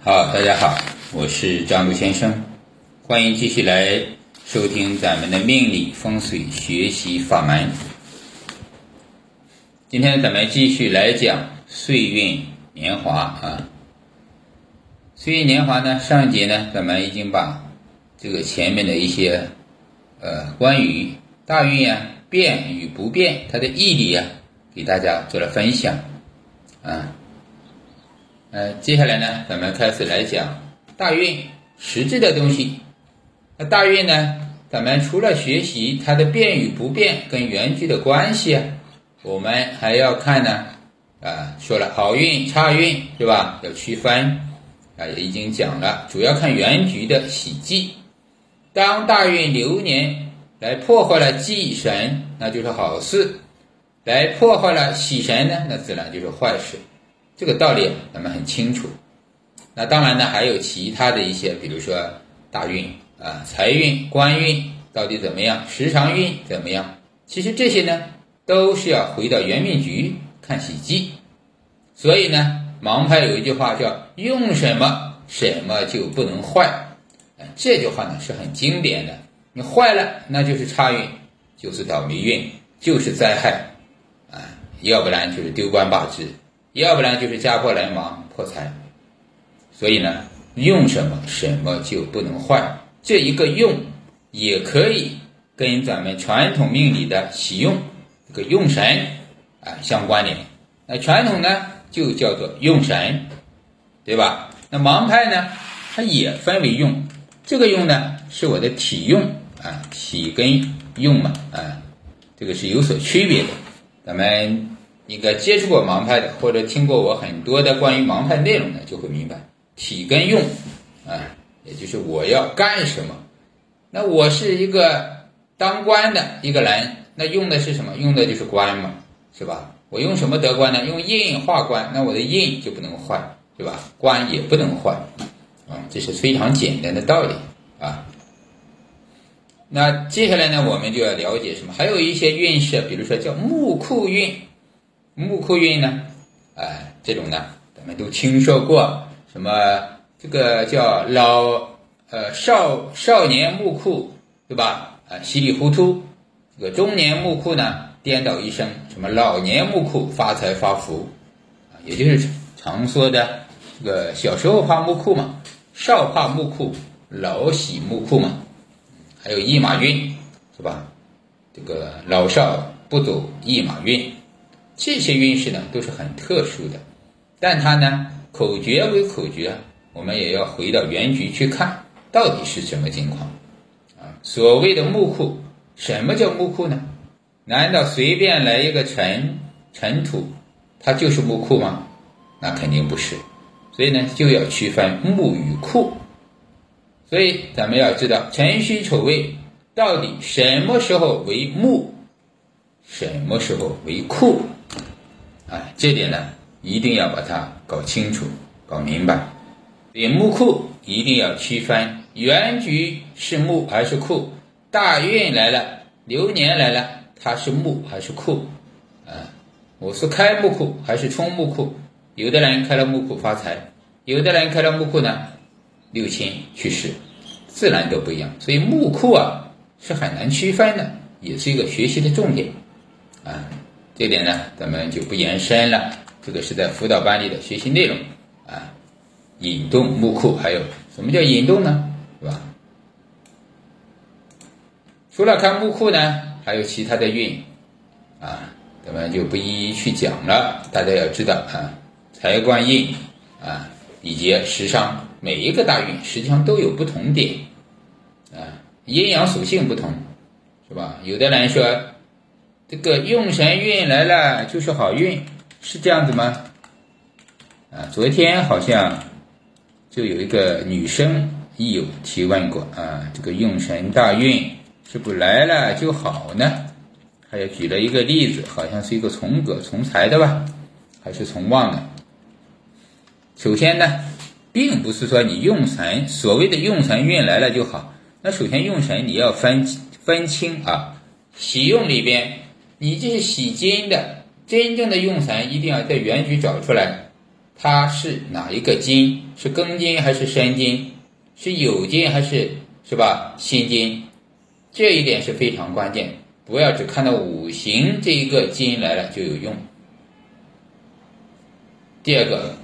好，大家好，我是张璐先生，欢迎继续来收听咱们的命理风水学习法门。今天咱们继续来讲岁运年华啊。岁运年华呢，上一节呢，咱们已经把这个前面的一些呃关于大运啊变与不变它的意义理啊，给大家做了分享啊。呃，接下来呢，咱们开始来讲大运实质的东西。那大运呢，咱们除了学习它的变与不变跟原局的关系啊，我们还要看呢，啊，说了好运差运是吧？要区分啊，也已经讲了，主要看原局的喜忌。当大运流年来破坏了忌神，那就是好事；来破坏了喜神呢，那自然就是坏事。这个道理咱们很清楚。那当然呢，还有其他的一些，比如说大运啊、财运、官运到底怎么样，时长运怎么样？其实这些呢，都是要回到原命局看喜忌。所以呢，盲派有一句话叫“用什么什么就不能坏”，这句话呢是很经典的。你坏了，那就是差运，就是倒霉运，就是灾害啊，要不然就是丢官罢职。要不然就是家破人亡、破财，所以呢，用什么什么就不能坏。这一个用也可以跟咱们传统命理的喜用这个用神啊相关联。那传统呢就叫做用神，对吧？那盲派呢，它也分为用，这个用呢是我的体用啊，体跟用嘛啊，这个是有所区别的。咱们。应该接触过盲派的，或者听过我很多的关于盲派内容的，就会明白体跟用，啊，也就是我要干什么。那我是一个当官的一个人，那用的是什么？用的就是官嘛，是吧？我用什么得官呢？用印化官，那我的印就不能坏，对吧？官也不能坏，啊，这是非常简单的道理啊。那接下来呢，我们就要了解什么？还有一些运势，比如说叫木库运。木库运呢，哎，这种呢，咱们都听说过，什么这个叫老呃少少年木库，对吧？啊，稀里糊涂，这个中年木库呢，颠倒一生，什么老年木库发财发福，啊，也就是常说的这个小时候怕木库嘛，少怕木库，老喜木库嘛，还有驿马运，是吧？这个老少不走驿马运。这些运势呢都是很特殊的，但它呢口诀为口诀，我们也要回到原局去看到底是什么情况啊？所谓的木库，什么叫木库呢？难道随便来一个尘尘土，它就是木库吗？那肯定不是，所以呢就要区分木与库。所以咱们要知道辰戌丑未到底什么时候为木，什么时候为库。啊，这点呢一定要把它搞清楚、搞明白。所以木库一定要区分，原局是木还是库？大运来了，流年来了，它是木还是库？啊，我是开木库还是冲木库？有的人开了木库发财，有的人开了木库呢，六亲去世，自然都不一样。所以木库啊是很难区分的，也是一个学习的重点啊。这点呢，咱们就不延伸了。这个是在辅导班里的学习内容啊。引动木库，还有什么叫引动呢？是吧？除了看木库呢，还有其他的运啊，咱们就不一一去讲了。大家要知道啊，财官印啊，以及时尚，每一个大运实际上都有不同点啊，阴阳属性不同，是吧？有的人说。这个用神运来了就是好运，是这样子吗？啊，昨天好像就有一个女生亦有提问过啊，这个用神大运是不来了就好呢？还有举了一个例子，好像是一个从格从财的吧，还是从旺的？首先呢，并不是说你用神所谓的用神运来了就好，那首先用神你要分分清啊，喜用里边。你这是洗金的，真正的用神一定要在原局找出来，它是哪一个金？是庚金还是申金？是酉金还是是吧辛金？这一点是非常关键，不要只看到五行这一个金来了就有用。第二个，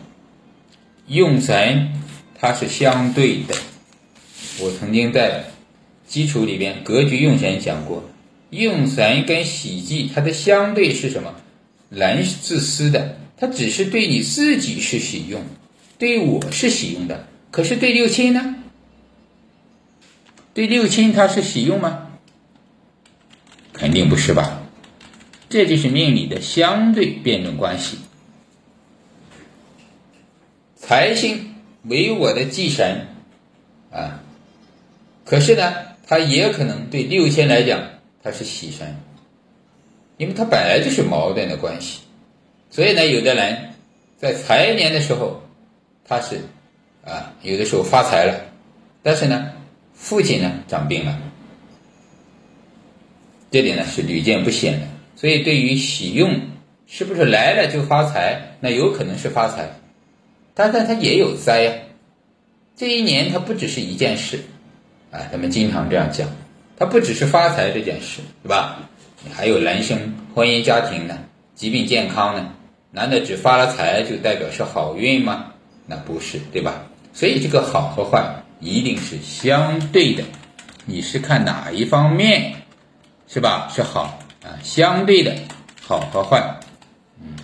用神它是相对的。我曾经在基础里边格局用神讲过，用神跟喜忌它的相对是什么？人是自私的，他只是对你自己是喜用，对我是喜用的。可是对六亲呢？对六亲他是喜用吗？肯定不是吧？这就是命理的相对辩证关系。财星为我的忌神啊，可是呢，它也可能对六亲来讲它是喜神，因为它本来就是矛盾的关系。所以呢，有的人在财年的时候，他是啊，有的时候发财了，但是呢，父亲呢长病了，这点呢是屡见不鲜的。所以对于喜用是不是来了就发财，那有可能是发财，但是它也有灾呀。这一年它不只是一件事，啊，咱们经常这样讲，它不只是发财这件事，对吧？还有人生、婚姻、家庭呢，疾病、健康呢。难道只发了财就代表是好运吗？那不是，对吧？所以这个好和坏一定是相对的。你是看哪一方面，是吧？是好啊，相对的好和坏。嗯，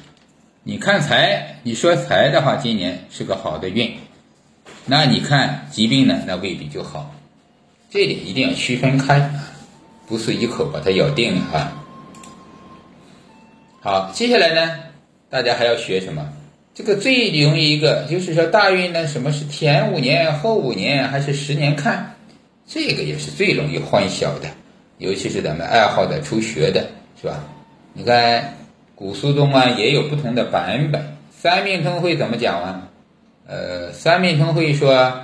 你看财，你说财的话，今年是个好的运。那你看疾病呢？那未必就好。这点一定要区分开啊，不是一口把它咬定了啊。好，接下来呢？大家还要学什么？这个最容易一个就是说大运呢，什么是前五年、后五年还是十年看？这个也是最容易混淆的，尤其是咱们爱好的初学的，是吧？你看古书中啊也有不同的版本。三命通会怎么讲啊？呃，三命通会说，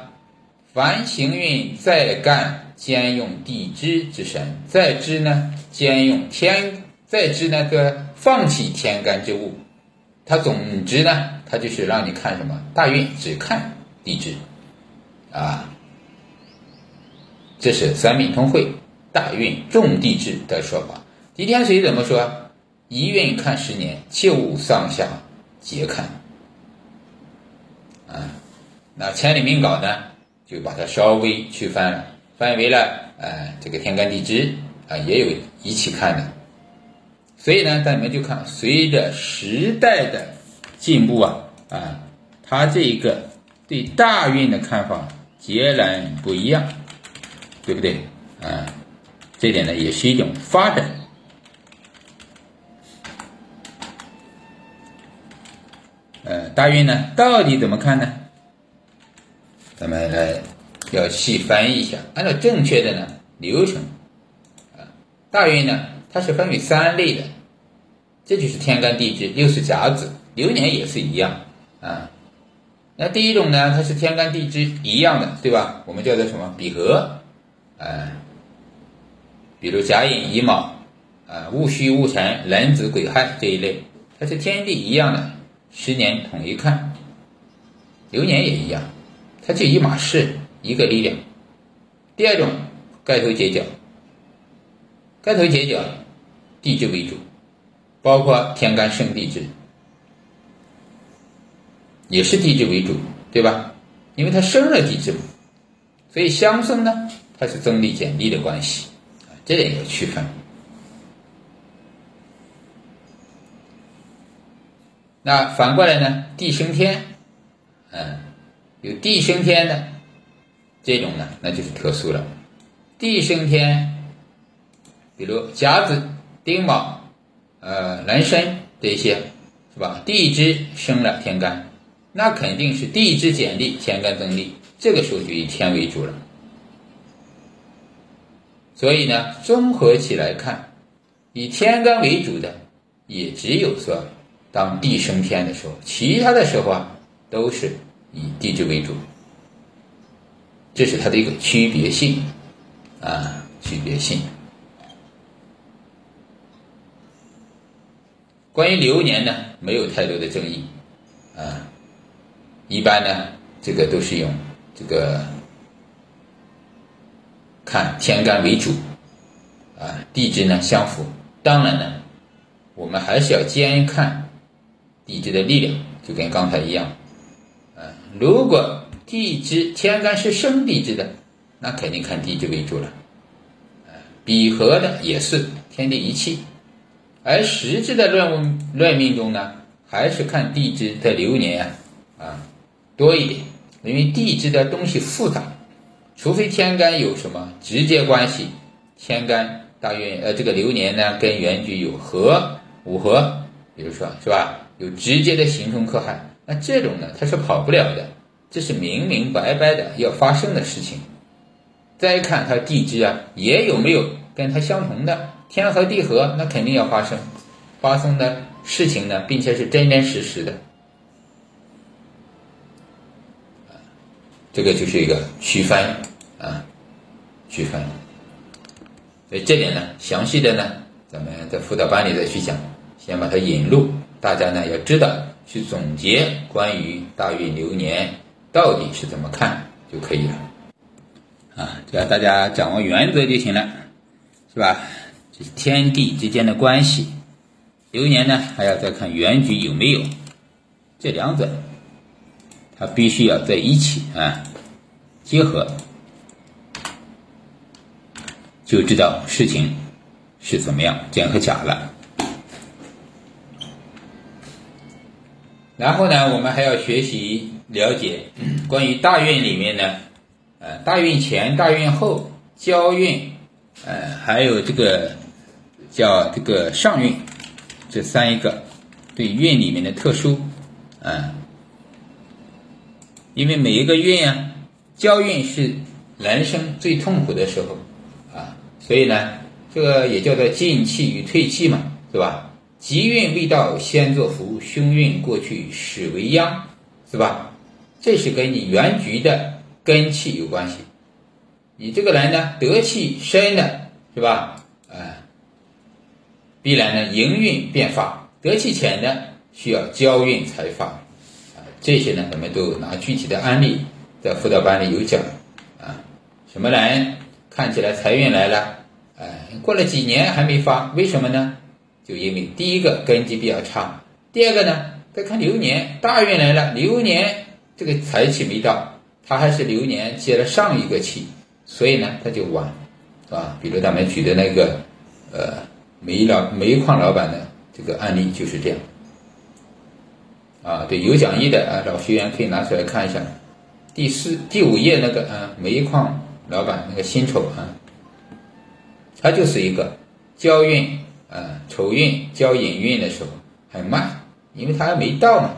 凡行运再干，兼用地支之神；再支呢，兼用天；再支那个放弃天干之物。它总之呢，它就是让你看什么大运，只看地支，啊，这是三命通会大运重地支的说法。狄天水怎么说？一运看十年，切勿上下皆看。啊，那千里命稿呢，就把它稍微去翻了，翻为了呃这个天干地支啊，也有一起看的。所以呢，咱们就看随着时代的进步啊啊，他这一个对大运的看法截然不一样，对不对啊？这点呢也是一种发展。呃，大运呢到底怎么看呢？咱们来要细翻译一下，按照正确的呢流程啊，大运呢它是分为三类的。这就是天干地支，又是甲子，流年也是一样啊。那第一种呢，它是天干地支一样的，对吧？我们叫做什么比合？啊，比如甲寅乙卯，啊戊戌戊辰壬子癸亥这一类，它是天地一样的，十年统一看，流年也一样，它就一码事一个力量。第二种盖头结角，盖头结角，地支为主。包括天干生地支，也是地支为主，对吧？因为它生了地支嘛，所以相生呢，它是增力减力的关系，这点要区分。那反过来呢，地生天，嗯，有地生天的这种呢，那就是特殊了。地生天，比如甲子、丁卯。呃，男生这些是吧？地支生了天干，那肯定是地支减力，天干增力。这个时候就以天为主了。所以呢，综合起来看，以天干为主的，也只有说当地生天的时候，其他的时候啊，都是以地支为主。这是它的一个区别性啊，区别性。关于流年呢，没有太多的争议，啊，一般呢，这个都是用这个看天干为主，啊，地支呢相符。当然呢，我们还是要兼看地支的力量，就跟刚才一样，如果地支天干是生地支的，那肯定看地支为主了，啊，比合的也是天地一气，而实质的论论命中呢，还是看地支的流年啊，啊。多一点，因为地支的东西复杂，除非天干有什么直接关系，天干大运呃这个流年呢跟原局有合五合，比如说是吧，有直接的刑冲克害，那这种呢它是跑不了的，这是明明白白的要发生的事情。再看它地支啊，也有没有跟它相同的天合地合，那肯定要发生发生的事情呢，并且是真真实实的。这个就是一个区分啊，区分。所以这点呢，详细的呢，咱们在辅导班里再去讲，先把它引入，大家呢要知道去总结关于大运流年到底是怎么看就可以了。啊，只要大家掌握原则就行了，是吧？这是天地之间的关系，流年呢还要再看原局有没有，这两者。它必须要在一起啊，结合，就知道事情是怎么样真和假了。然后呢，我们还要学习了解关于大运里面呢，呃，大运前、大运后、交运，呃，还有这个叫这个上运，这三一个对运里面的特殊，啊。因为每一个运啊，交运是人生最痛苦的时候啊，所以呢，这个也叫做进气与退气嘛，是吧？吉运未到先作福，凶运过去始为殃，是吧？这是跟你原局的根气有关系。你这个人呢，得气深的，是吧？啊，必然呢营运变发；得气浅的，需要交运才发。啊这些呢，咱们都拿具体的案例在辅导班里有讲啊。什么人看起来财运来了，哎，过了几年还没发，为什么呢？就因为第一个根基比较差，第二个呢，再看流年大运来了，流年这个财气没到，他还是流年接了上一个气，所以呢，他就晚，啊。比如咱们举的那个呃煤老煤矿老板的这个案例就是这样。啊，对，有讲义的啊，老学员可以拿出来看一下，第四、第五页那个啊，煤矿老板那个辛丑啊，他就是一个交运呃，丑运交寅运的时候很慢，因为他还没到嘛，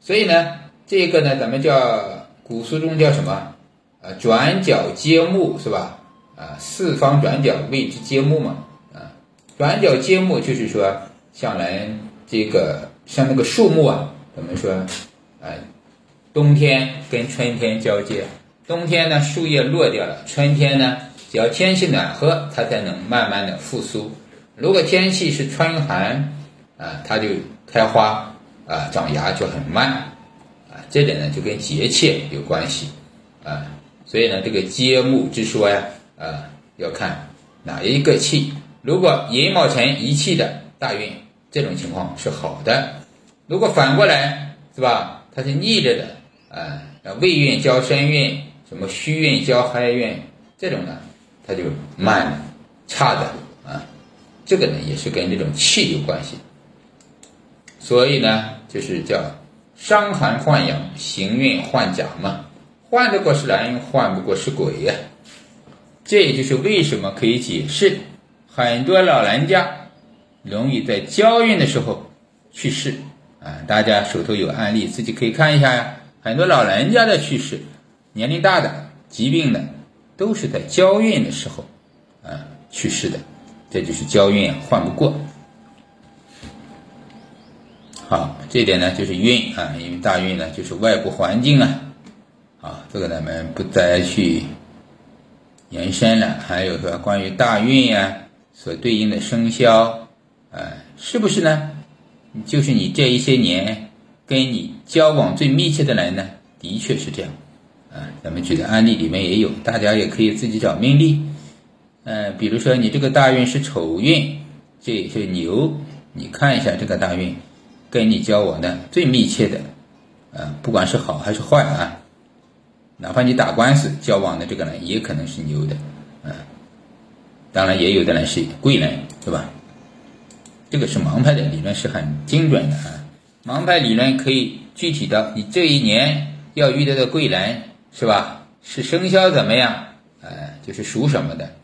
所以呢，这个呢，咱们叫古书中叫什么呃？转角接木是吧？啊，四方转角谓之接木嘛，啊，转角接木就是说，像人这个像那个树木啊。我们说，哎，冬天跟春天交接，冬天呢树叶落掉了，春天呢只要天气暖和，它才能慢慢的复苏。如果天气是春寒，啊，它就开花，啊，长芽就很慢，啊，这点呢就跟节气有关系，啊，所以呢这个接木之说呀，啊，要看哪一个气。如果寅卯辰一气的大运，这种情况是好的。如果反过来是吧，它是逆着的，啊，未运交申运，什么戌运交亥运，这种呢，它就慢，差的，这个呢也是跟这种气有关系，所以呢，就是叫伤寒换阳，行运换甲嘛，换得过是人，换不过是鬼呀，这也就是为什么可以解释很多老人家容易在交运的时候去世。啊，大家手头有案例，自己可以看一下呀。很多老人家的去世，年龄大的、疾病的，都是在交运的时候，啊去世的。这就是交运换不过。好，这点呢就是运啊，因为大运呢就是外部环境啊。啊，这个咱们不再去延伸了。还有说关于大运呀所对应的生肖，啊，是不是呢？就是你这一些年跟你交往最密切的人呢，的确是这样。啊，咱们举的案例里面也有，大家也可以自己找命例。嗯，比如说你这个大运是丑运，这是牛，你看一下这个大运跟你交往的最密切的，啊，不管是好还是坏啊，哪怕你打官司交往的这个人也可能是牛的，啊，当然也有的人是贵人，对吧？这个是盲派的理论是很精准的啊，盲派理论可以具体到你这一年要遇到的贵人。是吧？是生肖怎么样？呃，就是属什么的，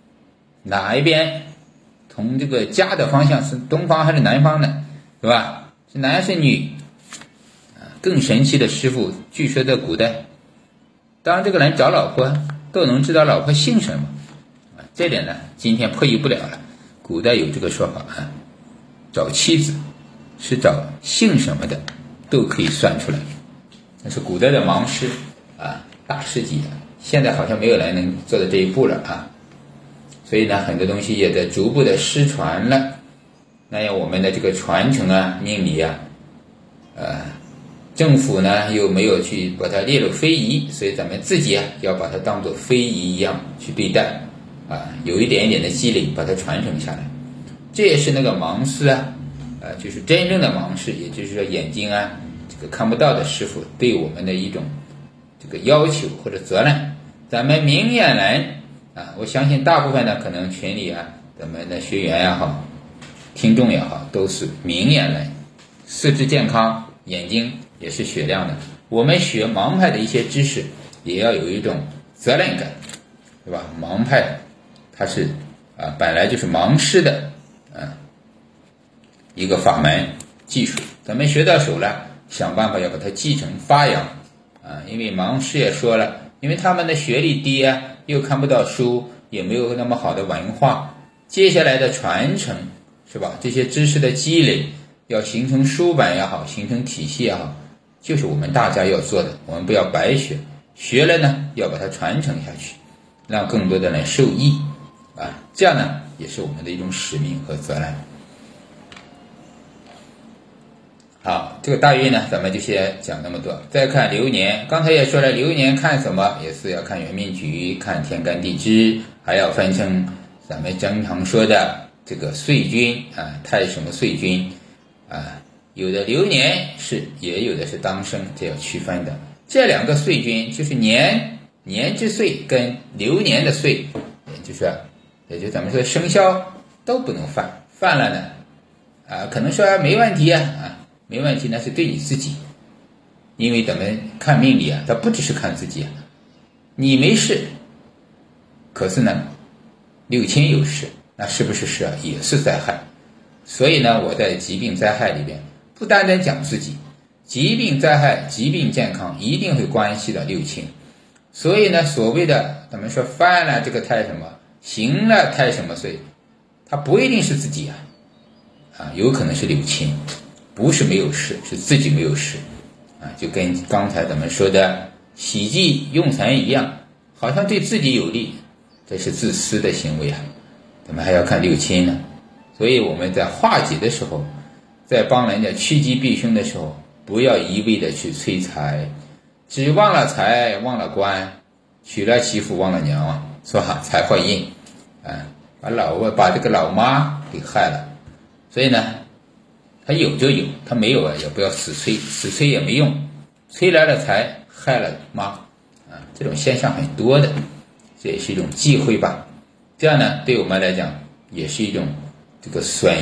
哪一边从这个家的方向是东方还是南方的，是吧？是男是女？啊，更神奇的师傅，据说在古代，当这个人找老婆，都能知道老婆姓什么。啊，这点呢，今天破译不了了。古代有这个说法啊，找妻子是找姓什么的，都可以算出来。那是古代的盲师啊。大师级的，现在好像没有人能做到这一步了啊，所以呢，很多东西也在逐步的失传了。那样我们的这个传承啊、命理啊，呃，政府呢又没有去把它列入非遗，所以咱们自己啊要把它当做非遗一样去对待啊，有一点一点的积累，把它传承下来。这也是那个盲师啊，呃，就是真正的盲师，也就是说眼睛啊这个看不到的师傅对我们的一种。这个要求或者责任，咱们明眼人啊，我相信大部分呢，可能群里啊，咱们的学员也好，听众也好，都是明眼人，四肢健康，眼睛也是雪亮的。我们学盲派的一些知识，也要有一种责任感，对吧？盲派它是啊，本来就是盲师的啊一个法门技术，咱们学到手了，想办法要把它继承发扬。啊，因为盲师也说了，因为他们的学历低啊，又看不到书，也没有那么好的文化，接下来的传承是吧？这些知识的积累，要形成书本也好，形成体系也好，就是我们大家要做的。我们不要白学，学了呢，要把它传承下去，让更多的人受益啊，这样呢，也是我们的一种使命和责任。好，这个大运呢，咱们就先讲那么多。再看流年，刚才也说了，流年看什么，也是要看元命局，看天干地支，还要分成咱们经常说的这个岁君啊，太什么岁君啊，有的流年是，也有的是当生，这要区分的。这两个岁君就是年年之岁跟流年的岁，也就是，也就咱们说生肖都不能犯，犯了呢，啊，可能说没问题，啊。没问题，那是对你自己，因为咱们看命理啊，它不只是看自己啊。你没事，可是呢，六亲有事，那是不是是啊？也是灾害。所以呢，我在疾病灾害里边，不单单讲自己，疾病灾害、疾病健康一定会关系到六亲。所以呢，所谓的咱们说犯了这个太什么，行了太什么岁，它不一定是自己啊，啊，有可能是六亲。不是没有事，是自己没有事，啊，就跟刚才咱们说的喜忌用财一样，好像对自己有利，这是自私的行为啊。咱们还要看六亲呢，所以我们在化解的时候，在帮人家趋吉避凶的时候，不要一味的去催财，只忘了财，忘了官，娶了媳妇忘了娘啊，是吧？财坏印，啊，把老把这个老妈给害了，所以呢。他有就有，他没有啊，也不要死催，死催也没用，催来了财，害了妈，啊，这种现象很多的，这也是一种忌讳吧。这样呢，对我们来讲也是一种这个损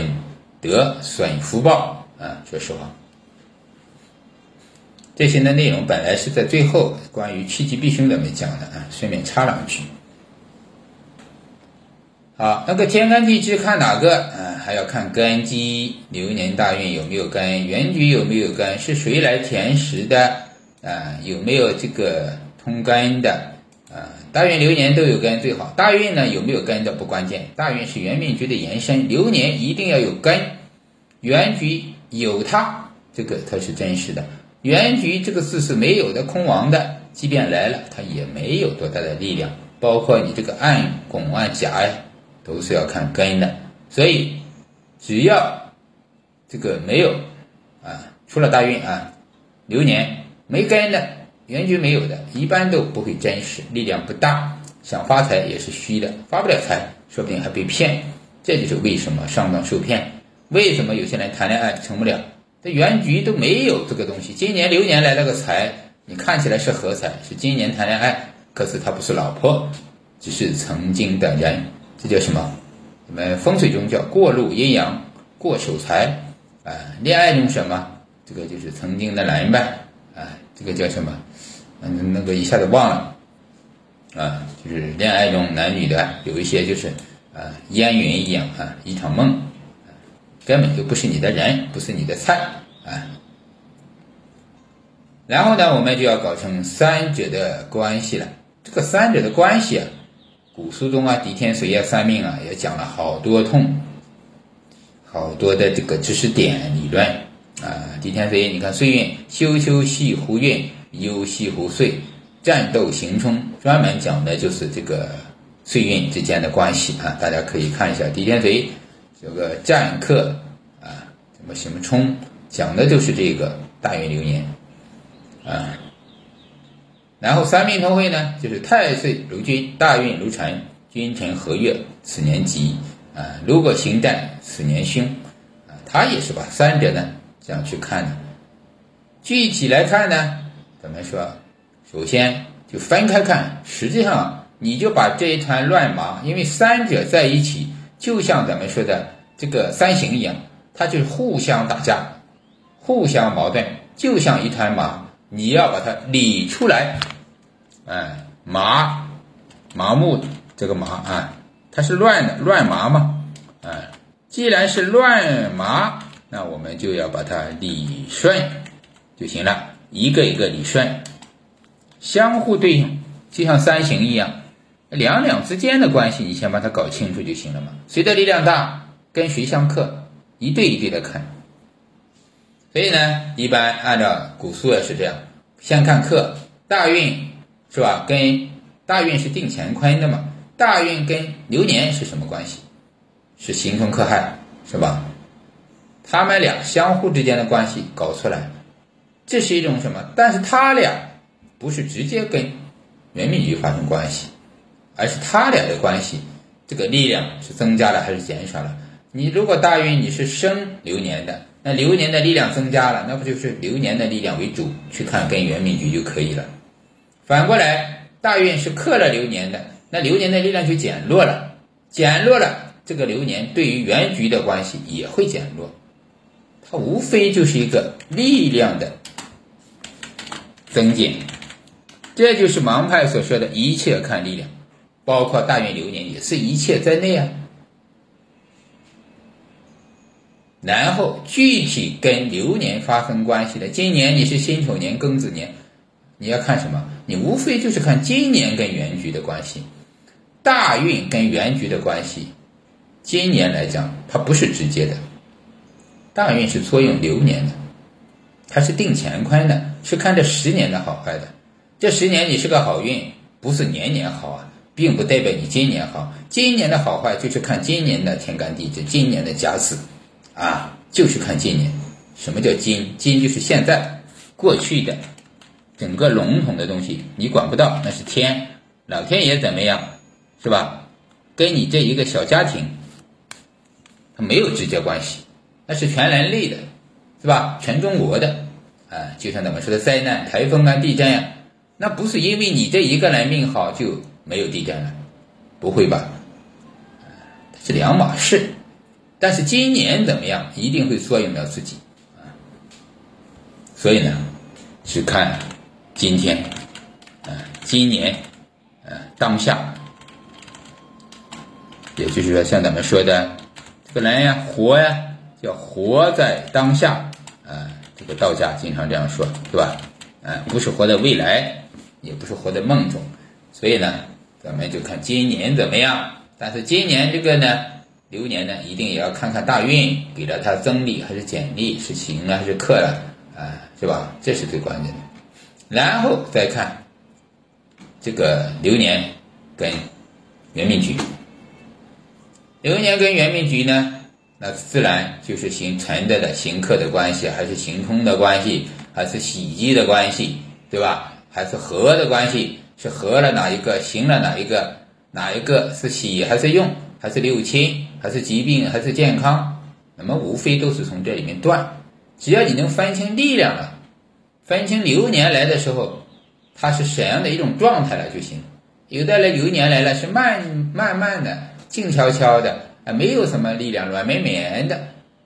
德、损福报啊。说实话，这些的内容本来是在最后关于趋吉避凶怎么讲的啊，顺便插两句。好，那个天干地支看哪个？嗯，还要看根基，流年大运有没有根，原局有没有根，是谁来填实的？啊，有没有这个通根的？啊，大运流年都有根最好。大运呢有没有根的不关键，大运是元命局的延伸，流年一定要有根，原局有它，这个它是真实的。原局这个字是没有的，空亡的，即便来了，它也没有多大的力量。包括你这个暗拱啊甲呀。都是要看根的，所以只要这个没有啊，出了大运啊，流年没根的，原局没有的，一般都不会真实，力量不大，想发财也是虚的，发不了财，说不定还被骗。这就是为什么上当受骗，为什么有些人谈恋爱成不了？这原局都没有这个东西。今年流年来了个财，你看起来是合财，是今年谈恋爱，可是他不是老婆，只是曾经的人，这叫什么？我们风水中叫过路阴阳，过守财。啊，恋爱中什么？这个就是曾经的男伴。啊，这个叫什么？嗯，那个一下子忘了。啊，就是恋爱中男女的有一些就是啊烟云一样啊，一场梦，根本就不是你的人，不是你的菜啊。然后呢，我们就要搞成三者的关系了。这个三者的关系啊，古书中啊，狄天髓啊，算命啊，也讲了好多通，好多的这个知识点理论啊。狄天髓，你看岁运，休休系胡运，忧系胡岁，战斗行冲，专门讲的就是这个岁运之间的关系啊。大家可以看一下狄天髓这个战克啊，什么什么冲，讲的就是这个大运流年。啊，然后三命通会呢，就是太岁如君，大运如辰，君臣合月，此年吉啊。如果行战，此年凶啊。他也是把三者呢这样去看的。具体来看呢，怎么说？首先就分开看，实际上你就把这一团乱麻，因为三者在一起，就像咱们说的这个三行一样，它就是互相打架，互相矛盾，就像一团麻。你要把它理出来，哎，麻，麻木这个麻啊，它是乱的，乱麻嘛，哎，既然是乱麻，那我们就要把它理顺就行了，一个一个理顺，相互对应，就像三行一样，两两之间的关系，你先把它搞清楚就行了嘛。谁的力量大，跟谁相克，一对一对的看。所以呢，一般按照古书也是这样，先看克大运是吧？跟大运是定乾坤的嘛？大运跟流年是什么关系？是刑冲克害是吧？他们俩相互之间的关系搞出来，这是一种什么？但是他俩不是直接跟元命局发生关系，而是他俩的关系，这个力量是增加了还是减少了？你如果大运你是生流年的。那流年的力量增加了，那不就是流年的力量为主去看跟元命局就可以了。反过来，大运是克了流年的，那流年的力量就减弱了，减弱了，这个流年对于原局的关系也会减弱。它无非就是一个力量的增减，这就是盲派所说的一切看力量，包括大运流年也是一切在内啊。然后具体跟流年发生关系的，今年你是辛丑年庚子年，你要看什么？你无非就是看今年跟原局的关系，大运跟原局的关系。今年来讲，它不是直接的，大运是作用流年的，它是定乾坤的，是看这十年的好坏的。这十年你是个好运，不是年年好啊，并不代表你今年好。今年的好坏就是看今年的天干地支，今年的甲子。啊，就是看今年，什么叫今？今就是现在，过去的，整个笼统的东西你管不到，那是天，老天爷怎么样，是吧？跟你这一个小家庭，它没有直接关系，那是全人类的，是吧？全中国的，啊，就像咱们说的灾难、台风啊、地震啊，那不是因为你这一个人命好就没有地震了，不会吧？是两码事。但是今年怎么样，一定会作用到自己啊。所以呢，只看今天，啊，今年，啊，当下，也就是说，像咱们说的，这个人呀，活呀，要活在当下啊。这个道家经常这样说，对吧？啊，不是活在未来，也不是活在梦中。所以呢，咱们就看今年怎么样。但是今年这个呢？流年呢，一定也要看看大运给了他增力还是减力，是行了还是克了，啊，是吧？这是最关键的。然后再看这个流年跟元命局，流年跟元命局呢，那自然就是行辰的的行克的关系，还是行冲的关系，还是喜忌的关系，对吧？还是合的关系？是合了哪一个？行了哪一个？哪一个是喜还是用？还是六亲？还是疾病？还是健康？那么无非都是从这里面断。只要你能分清力量了，分清流年来的时候，它是什么样的一种状态了就行。有的来流年来了是慢慢慢的、静悄悄的啊，没有什么力量，软绵绵的。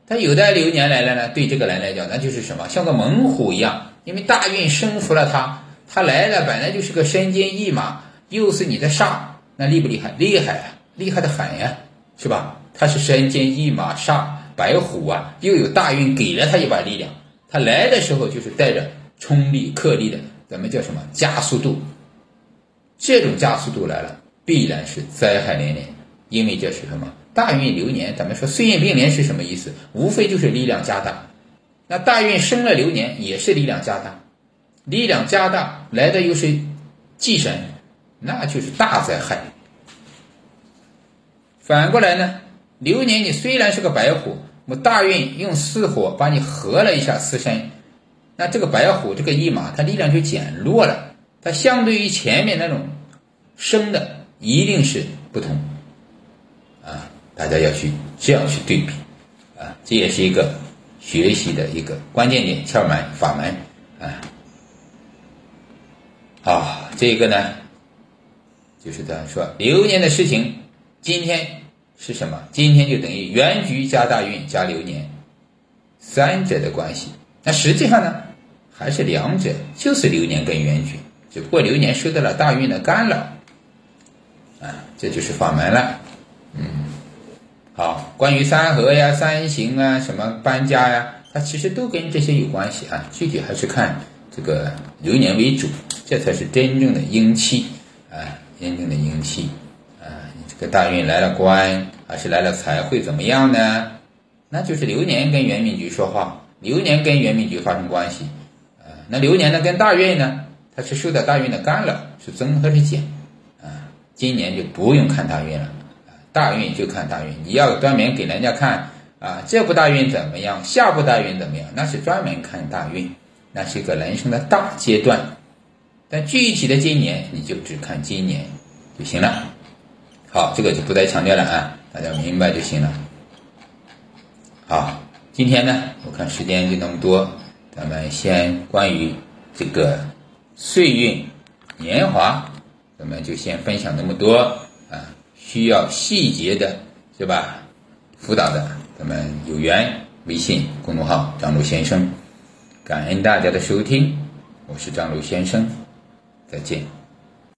但有的流年来了呢，对这个人来讲，那就是什么，像个猛虎一样，因为大运生服了他，他来了本来就是个身兼一马，又是你的煞，那厉不厉害？厉害啊，厉害的很呀，是吧？他是身兼一马煞。白虎啊，又有大运给了他一把力量，他来的时候就是带着冲力克力的，咱们叫什么加速度？这种加速度来了，必然是灾害连连，因为这是什么？大运流年，咱们说岁运并联是什么意思？无非就是力量加大。那大运生了流年，也是力量加大，力量加大来的又是忌神，那就是大灾害。反过来呢？流年你虽然是个白虎，我大运用四火把你合了一下四身，那这个白虎这个一马，它力量就减弱了，它相对于前面那种生的一定是不同啊！大家要去这样去对比啊，这也是一个学习的一个关键点、窍门、法门啊。好，这个呢，就是这样说流年的事情，今天。是什么？今天就等于原局加大运加流年，三者的关系。那实际上呢，还是两者就是流年跟原局，只不过流年受到了大运的干扰，啊，这就是法门了。嗯，好，关于三合呀、三行啊、什么搬家呀，它其实都跟这些有关系啊。具体还是看这个流年为主，这才是真正的阴气啊，真正的阴气啊。这个大运来了官，还是来了财，会怎么样呢？那就是流年跟元命局说话，流年跟元命局发生关系，啊，那流年呢跟大运呢，它是受到大运的干扰，是增还是减？啊，今年就不用看大运了，大运就看大运。你要专门给人家看啊，这部大运怎么样，下部大运怎么样？那是专门看大运，那是一个人生的大阶段。但具体的今年，你就只看今年就行了。好，这个就不再强调了啊，大家明白就行了。好，今天呢，我看时间就那么多，咱们先关于这个岁运年华，咱们就先分享那么多啊。需要细节的是吧？辅导的，咱们有缘微信公众号张璐先生，感恩大家的收听，我是张璐先生，再见。